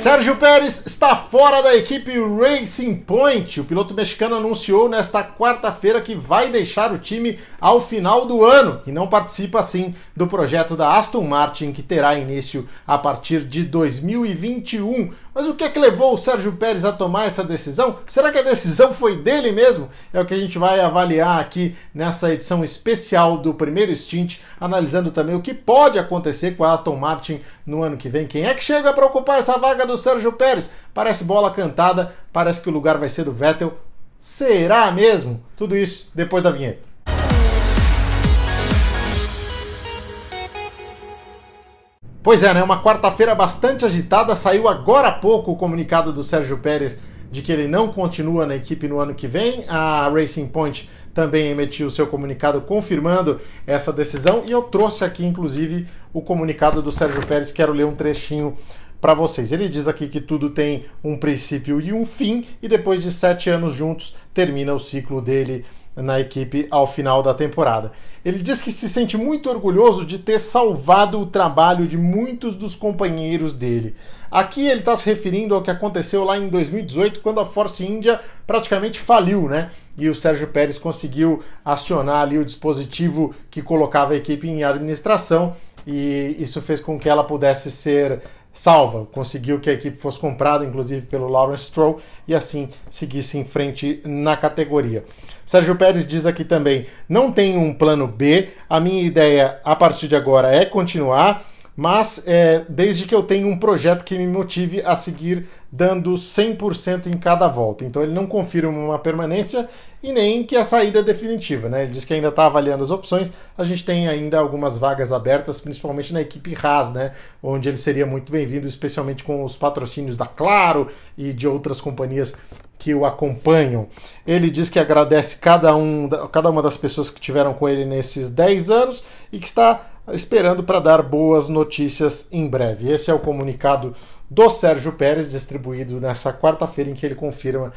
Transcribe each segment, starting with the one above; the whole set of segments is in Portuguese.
Sérgio Pérez está fora da equipe Racing Point. O piloto mexicano anunciou nesta quarta-feira que vai deixar o time ao final do ano e não participa assim do projeto da Aston Martin que terá início a partir de 2021. Mas o que é que levou o Sérgio Pérez a tomar essa decisão? Será que a decisão foi dele mesmo? É o que a gente vai avaliar aqui nessa edição especial do primeiro stint, analisando também o que pode acontecer com a Aston Martin no ano que vem. Quem é que chega para ocupar essa vaga do Sérgio Pérez? Parece bola cantada, parece que o lugar vai ser do Vettel. Será mesmo? Tudo isso depois da vinheta. Pois é, né? Uma quarta-feira bastante agitada. Saiu agora há pouco o comunicado do Sérgio Pérez de que ele não continua na equipe no ano que vem. A Racing Point também emitiu seu comunicado confirmando essa decisão e eu trouxe aqui, inclusive, o comunicado do Sérgio Pérez. Quero ler um trechinho para vocês. Ele diz aqui que tudo tem um princípio e um fim, e depois de sete anos juntos termina o ciclo dele na equipe ao final da temporada. Ele diz que se sente muito orgulhoso de ter salvado o trabalho de muitos dos companheiros dele. Aqui ele está se referindo ao que aconteceu lá em 2018, quando a Force India praticamente faliu, né? E o Sérgio Pérez conseguiu acionar ali o dispositivo que colocava a equipe em administração e isso fez com que ela pudesse ser salva, conseguiu que a equipe fosse comprada, inclusive pelo Lawrence Stroll, e assim seguisse em frente na categoria. Sérgio Pérez diz aqui também: não tem um plano B, a minha ideia a partir de agora é continuar mas é, desde que eu tenha um projeto que me motive a seguir dando 100% em cada volta. Então ele não confirma uma permanência e nem que a saída é definitiva. Né? Ele diz que ainda está avaliando as opções. A gente tem ainda algumas vagas abertas, principalmente na equipe Haas, né? onde ele seria muito bem-vindo, especialmente com os patrocínios da Claro e de outras companhias que o acompanham. Ele diz que agradece cada, um, cada uma das pessoas que tiveram com ele nesses 10 anos e que está esperando para dar boas notícias em breve. Esse é o comunicado do Sérgio Pérez, distribuído nessa quarta-feira, em que ele confirma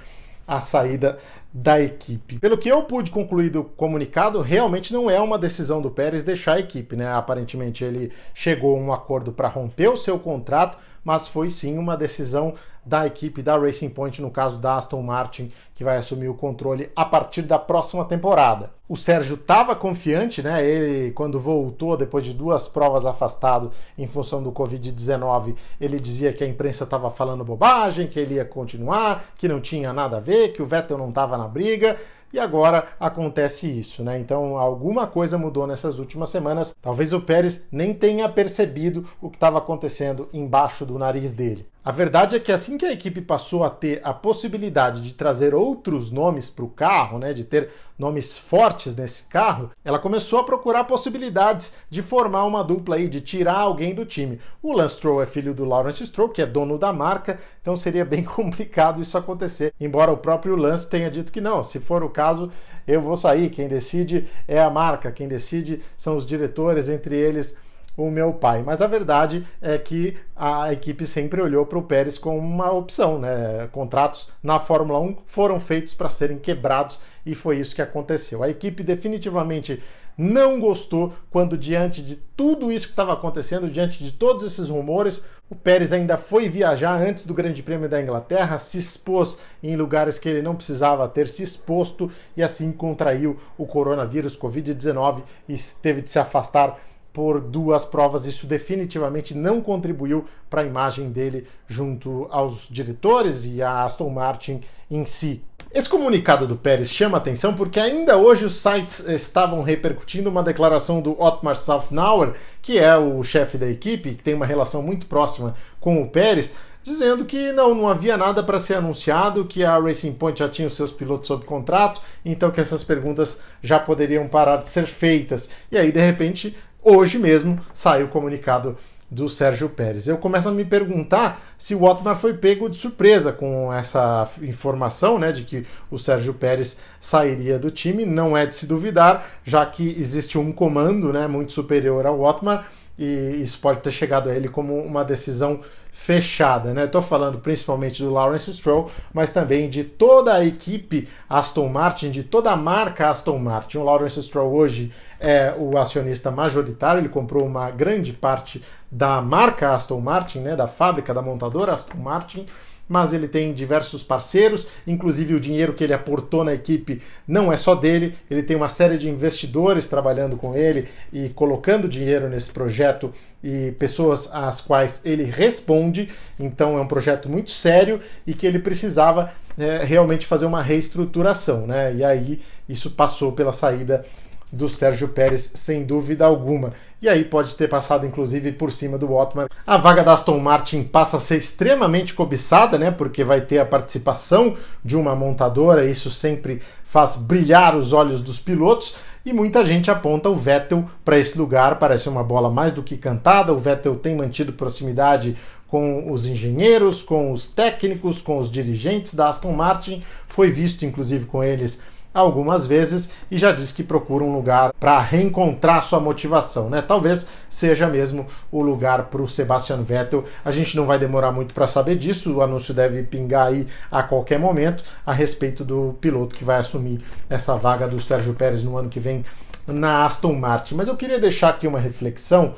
a saída da equipe. Pelo que eu pude concluir do comunicado, realmente não é uma decisão do Pérez deixar a equipe, né? Aparentemente ele chegou a um acordo para romper o seu contrato, mas foi sim uma decisão da equipe da Racing Point, no caso da Aston Martin, que vai assumir o controle a partir da próxima temporada. O Sérgio estava confiante, né? Ele, quando voltou, depois de duas provas afastado em função do Covid-19, ele dizia que a imprensa estava falando bobagem, que ele ia continuar, que não tinha nada a ver, que o Vettel não estava na briga. E agora acontece isso, né? Então alguma coisa mudou nessas últimas semanas. Talvez o Pérez nem tenha percebido o que estava acontecendo embaixo do nariz dele. A verdade é que assim que a equipe passou a ter a possibilidade de trazer outros nomes para o carro, né, de ter nomes fortes nesse carro, ela começou a procurar possibilidades de formar uma dupla aí, de tirar alguém do time. O Lance Stroll é filho do Lawrence Stroll, que é dono da marca, então seria bem complicado isso acontecer. Embora o próprio Lance tenha dito que não, se for o caso, eu vou sair. Quem decide é a marca, quem decide são os diretores, entre eles o meu pai. Mas a verdade é que a equipe sempre olhou para o Pérez como uma opção. Né? Contratos na Fórmula 1 foram feitos para serem quebrados e foi isso que aconteceu. A equipe definitivamente não gostou quando, diante de tudo isso que estava acontecendo, diante de todos esses rumores, o Pérez ainda foi viajar antes do Grande Prêmio da Inglaterra, se expôs em lugares que ele não precisava ter se exposto e assim contraiu o coronavírus, Covid-19 e teve de se afastar por duas provas. Isso definitivamente não contribuiu para a imagem dele junto aos diretores e a Aston Martin em si. Esse comunicado do Pérez chama atenção porque ainda hoje os sites estavam repercutindo uma declaração do Otmar Safnauer, que é o chefe da equipe, que tem uma relação muito próxima com o Pérez, dizendo que não, não havia nada para ser anunciado, que a Racing Point já tinha os seus pilotos sob contrato, então que essas perguntas já poderiam parar de ser feitas. E aí, de repente, hoje mesmo saiu o comunicado do Sérgio Pérez. Eu começo a me perguntar se o Otmar foi pego de surpresa com essa informação, né, de que o Sérgio Pérez sairia do time. Não é de se duvidar, já que existe um comando, né, muito superior ao Otmar e isso pode ter chegado a ele como uma decisão fechada, né? Estou falando principalmente do Lawrence Stroll, mas também de toda a equipe Aston Martin, de toda a marca Aston Martin. O Lawrence Stroll hoje é o acionista majoritário, ele comprou uma grande parte da marca Aston Martin, né? Da fábrica da montadora Aston Martin mas ele tem diversos parceiros, inclusive o dinheiro que ele aportou na equipe não é só dele, ele tem uma série de investidores trabalhando com ele e colocando dinheiro nesse projeto e pessoas às quais ele responde. Então é um projeto muito sério e que ele precisava é, realmente fazer uma reestruturação, né? E aí isso passou pela saída do Sérgio Pérez, sem dúvida alguma. E aí pode ter passado, inclusive, por cima do Otmar. A vaga da Aston Martin passa a ser extremamente cobiçada, né? Porque vai ter a participação de uma montadora, isso sempre faz brilhar os olhos dos pilotos. E muita gente aponta o Vettel para esse lugar, parece uma bola mais do que cantada. O Vettel tem mantido proximidade com os engenheiros, com os técnicos, com os dirigentes da Aston Martin, foi visto inclusive com eles algumas vezes e já diz que procura um lugar para reencontrar sua motivação, né? Talvez seja mesmo o lugar para o Sebastian Vettel. A gente não vai demorar muito para saber disso, o anúncio deve pingar aí a qualquer momento a respeito do piloto que vai assumir essa vaga do Sérgio Pérez no ano que vem na Aston Martin. Mas eu queria deixar aqui uma reflexão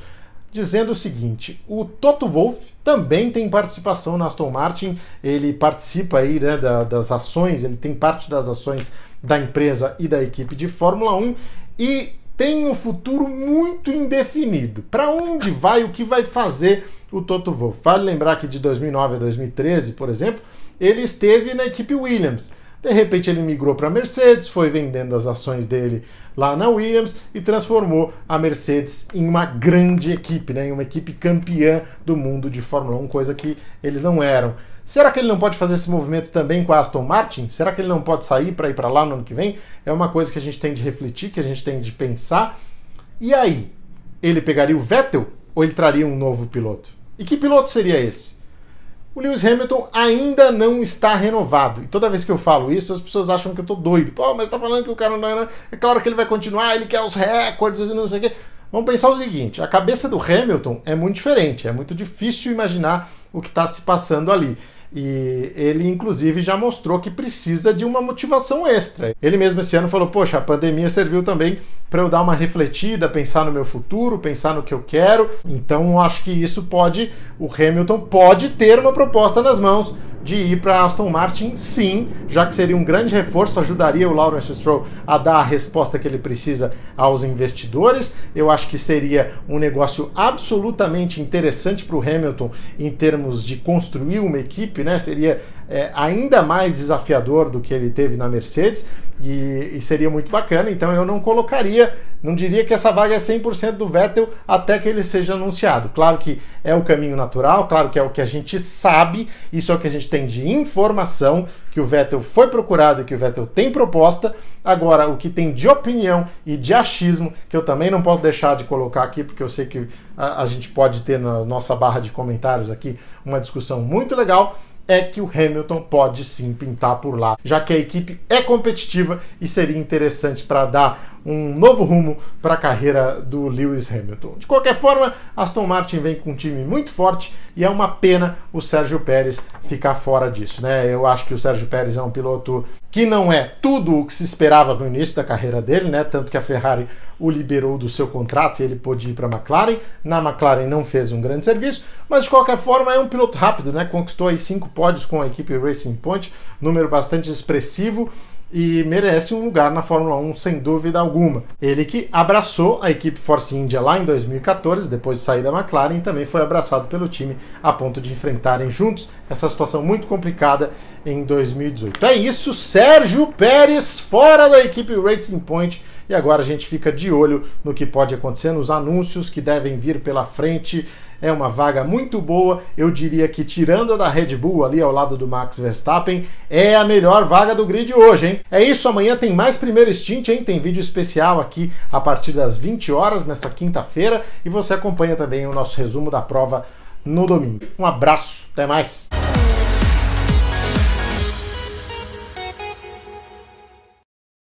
dizendo o seguinte: o Toto Wolff também tem participação na Aston Martin, ele participa aí né, da, das ações, ele tem parte das ações da empresa e da equipe de Fórmula 1 e tem um futuro muito indefinido. Para onde vai, o que vai fazer o Toto Wolff? Vale lembrar que de 2009 a 2013, por exemplo, ele esteve na equipe Williams. De repente ele migrou para a Mercedes, foi vendendo as ações dele lá na Williams e transformou a Mercedes em uma grande equipe, né? em uma equipe campeã do mundo de Fórmula 1, coisa que eles não eram. Será que ele não pode fazer esse movimento também com a Aston Martin? Será que ele não pode sair para ir para lá no ano que vem? É uma coisa que a gente tem de refletir, que a gente tem de pensar. E aí, ele pegaria o Vettel ou ele traria um novo piloto? E que piloto seria esse? O Lewis Hamilton ainda não está renovado. E toda vez que eu falo isso, as pessoas acham que eu tô doido. Pô, mas tá falando que o cara não é. É claro que ele vai continuar, ele quer os recordes e não sei o quê. Vamos pensar o seguinte: a cabeça do Hamilton é muito diferente, é muito difícil imaginar o que está se passando ali. E ele, inclusive, já mostrou que precisa de uma motivação extra. Ele mesmo esse ano falou: Poxa, a pandemia serviu também para eu dar uma refletida, pensar no meu futuro, pensar no que eu quero. Então, acho que isso pode, o Hamilton pode ter uma proposta nas mãos de ir para Aston Martin, sim, já que seria um grande reforço, ajudaria o Lawrence Stroll a dar a resposta que ele precisa aos investidores. Eu acho que seria um negócio absolutamente interessante para o Hamilton em termos de construir uma equipe, né? Seria é, ainda mais desafiador do que ele teve na Mercedes e, e, seria muito bacana. Então eu não colocaria, não diria que essa vaga é 100% do Vettel até que ele seja anunciado. Claro que é o caminho natural, claro que é o que a gente sabe, isso é o que a gente tem de informação, que o Vettel foi procurado e que o Vettel tem proposta. Agora, o que tem de opinião e de achismo, que eu também não posso deixar de colocar aqui, porque eu sei que a, a gente pode ter na nossa barra de comentários aqui uma discussão muito legal é que o Hamilton pode sim pintar por lá, já que a equipe é competitiva e seria interessante para dar um novo rumo para a carreira do Lewis Hamilton. De qualquer forma, Aston Martin vem com um time muito forte e é uma pena o Sérgio Pérez ficar fora disso, né? Eu acho que o Sérgio Pérez é um piloto que não é tudo o que se esperava no início da carreira dele, né? Tanto que a Ferrari o liberou do seu contrato e ele pôde ir para a McLaren. Na McLaren não fez um grande serviço, mas de qualquer forma é um piloto rápido, né? Conquistou aí cinco pódios com a equipe Racing Point, número bastante expressivo e merece um lugar na Fórmula 1 sem dúvida alguma. Ele que abraçou a equipe Force India lá em 2014, depois de sair da McLaren, e também foi abraçado pelo time a ponto de enfrentarem juntos essa situação muito complicada em 2018. É isso, Sérgio Pérez fora da equipe Racing Point e agora a gente fica de olho no que pode acontecer nos anúncios que devem vir pela frente é uma vaga muito boa. Eu diria que, tirando a da Red Bull ali ao lado do Max Verstappen, é a melhor vaga do grid hoje, hein? É isso, amanhã tem mais primeiro stint, hein? Tem vídeo especial aqui a partir das 20 horas, nesta quinta-feira, e você acompanha também o nosso resumo da prova no domingo. Um abraço, até mais!